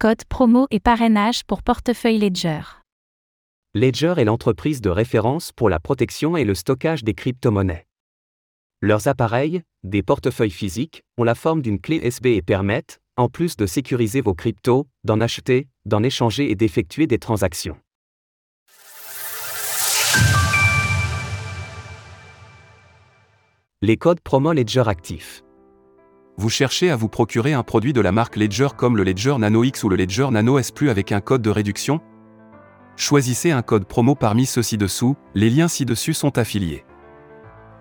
code promo et parrainage pour portefeuille Ledger. Ledger est l'entreprise de référence pour la protection et le stockage des crypto-monnaies. Leurs appareils, des portefeuilles physiques, ont la forme d'une clé USB et permettent, en plus de sécuriser vos cryptos, d'en acheter, d'en échanger et d'effectuer des transactions. Les codes promo Ledger actifs. Vous cherchez à vous procurer un produit de la marque Ledger comme le Ledger Nano X ou le Ledger Nano S Plus avec un code de réduction Choisissez un code promo parmi ceux ci-dessous, les liens ci-dessus sont affiliés.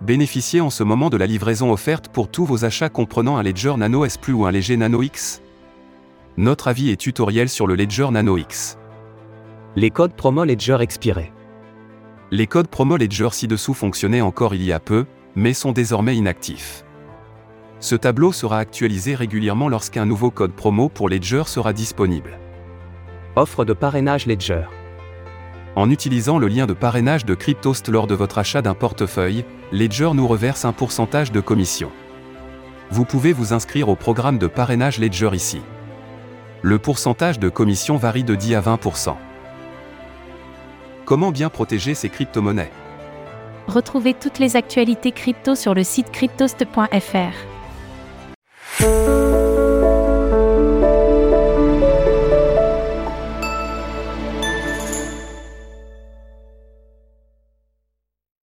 Bénéficiez en ce moment de la livraison offerte pour tous vos achats comprenant un Ledger Nano S Plus ou un léger Nano X. Notre avis et tutoriel sur le Ledger Nano X. Les codes promo Ledger expirés. Les codes promo Ledger ci-dessous fonctionnaient encore il y a peu, mais sont désormais inactifs. Ce tableau sera actualisé régulièrement lorsqu'un nouveau code promo pour Ledger sera disponible. Offre de parrainage Ledger. En utilisant le lien de parrainage de Cryptost lors de votre achat d'un portefeuille, Ledger nous reverse un pourcentage de commission. Vous pouvez vous inscrire au programme de parrainage Ledger ici. Le pourcentage de commission varie de 10 à 20%. Comment bien protéger ces crypto-monnaies? Retrouvez toutes les actualités crypto sur le site cryptost.fr. Música